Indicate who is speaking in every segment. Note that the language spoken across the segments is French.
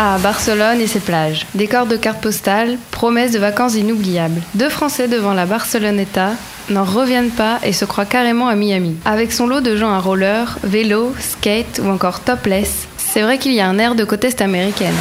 Speaker 1: Ah, Barcelone et ses plages. Décor de cartes postales, promesse de vacances inoubliables. Deux Français devant la Barceloneta n'en reviennent pas et se croient carrément à Miami. Avec son lot de gens à roller, vélo, skate ou encore topless, c'est vrai qu'il y a un air de côte est américaine.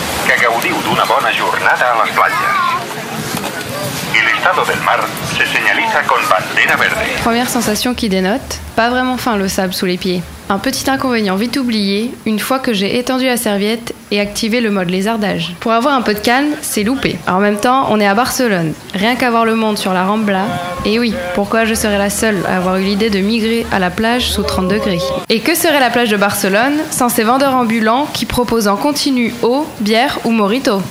Speaker 1: Première sensation qui dénote, pas vraiment fin le sable sous les pieds. Un petit inconvénient vite oublié, une fois que j'ai étendu la serviette et activé le mode lézardage. Pour avoir un peu de calme, c'est loupé. En même temps, on est à Barcelone. Rien qu'à voir le monde sur la Rambla. Et oui, pourquoi je serais la seule à avoir eu l'idée de migrer à la plage sous 30 degrés? Et que serait la plage de Barcelone sans ces vendeurs ambulants qui proposent en continu eau, bière ou morito?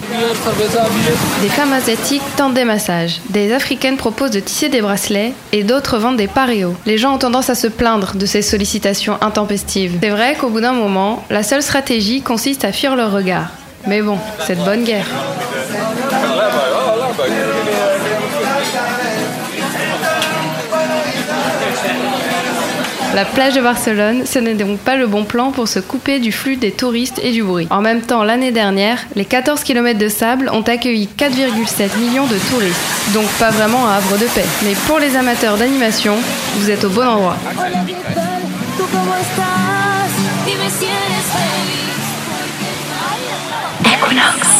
Speaker 1: Des femmes asiatiques tentent des massages. Des africaines proposent de tisser des bracelets et d'autres vendent des paréos. Les gens ont tendance à se plaindre de ces sollicitations intempestives. C'est vrai qu'au bout d'un moment, la seule stratégie consiste à fuir leur regard. Mais bon, c'est de bonne guerre. La plage de Barcelone, ce n'est donc pas le bon plan pour se couper du flux des touristes et du bruit. En même temps, l'année dernière, les 14 km de sable ont accueilli 4,7 millions de touristes. Donc pas vraiment un havre de paix. Mais pour les amateurs d'animation, vous êtes au bon endroit.
Speaker 2: Equinox.